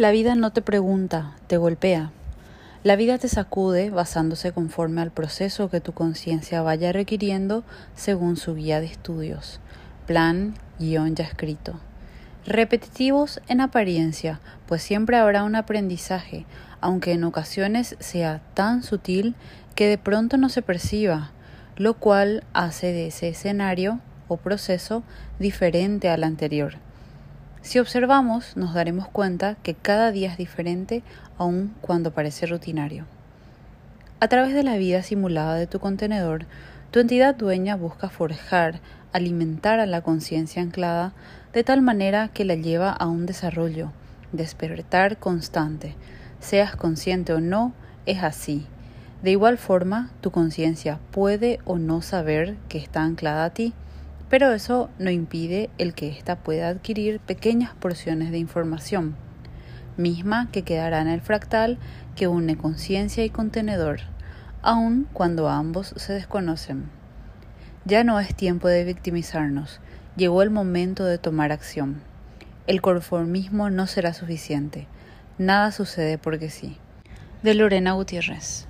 La vida no te pregunta, te golpea. La vida te sacude basándose conforme al proceso que tu conciencia vaya requiriendo según su guía de estudios, plan, guion ya escrito. Repetitivos en apariencia, pues siempre habrá un aprendizaje, aunque en ocasiones sea tan sutil que de pronto no se perciba, lo cual hace de ese escenario o proceso diferente al anterior. Si observamos, nos daremos cuenta que cada día es diferente aun cuando parece rutinario. A través de la vida simulada de tu contenedor, tu entidad dueña busca forjar, alimentar a la conciencia anclada de tal manera que la lleva a un desarrollo, despertar constante. Seas consciente o no, es así. De igual forma, tu conciencia puede o no saber que está anclada a ti, pero eso no impide el que ésta pueda adquirir pequeñas porciones de información, misma que quedará en el fractal que une conciencia y contenedor, aun cuando ambos se desconocen. Ya no es tiempo de victimizarnos, llegó el momento de tomar acción. El conformismo no será suficiente, nada sucede porque sí. De Lorena Gutiérrez.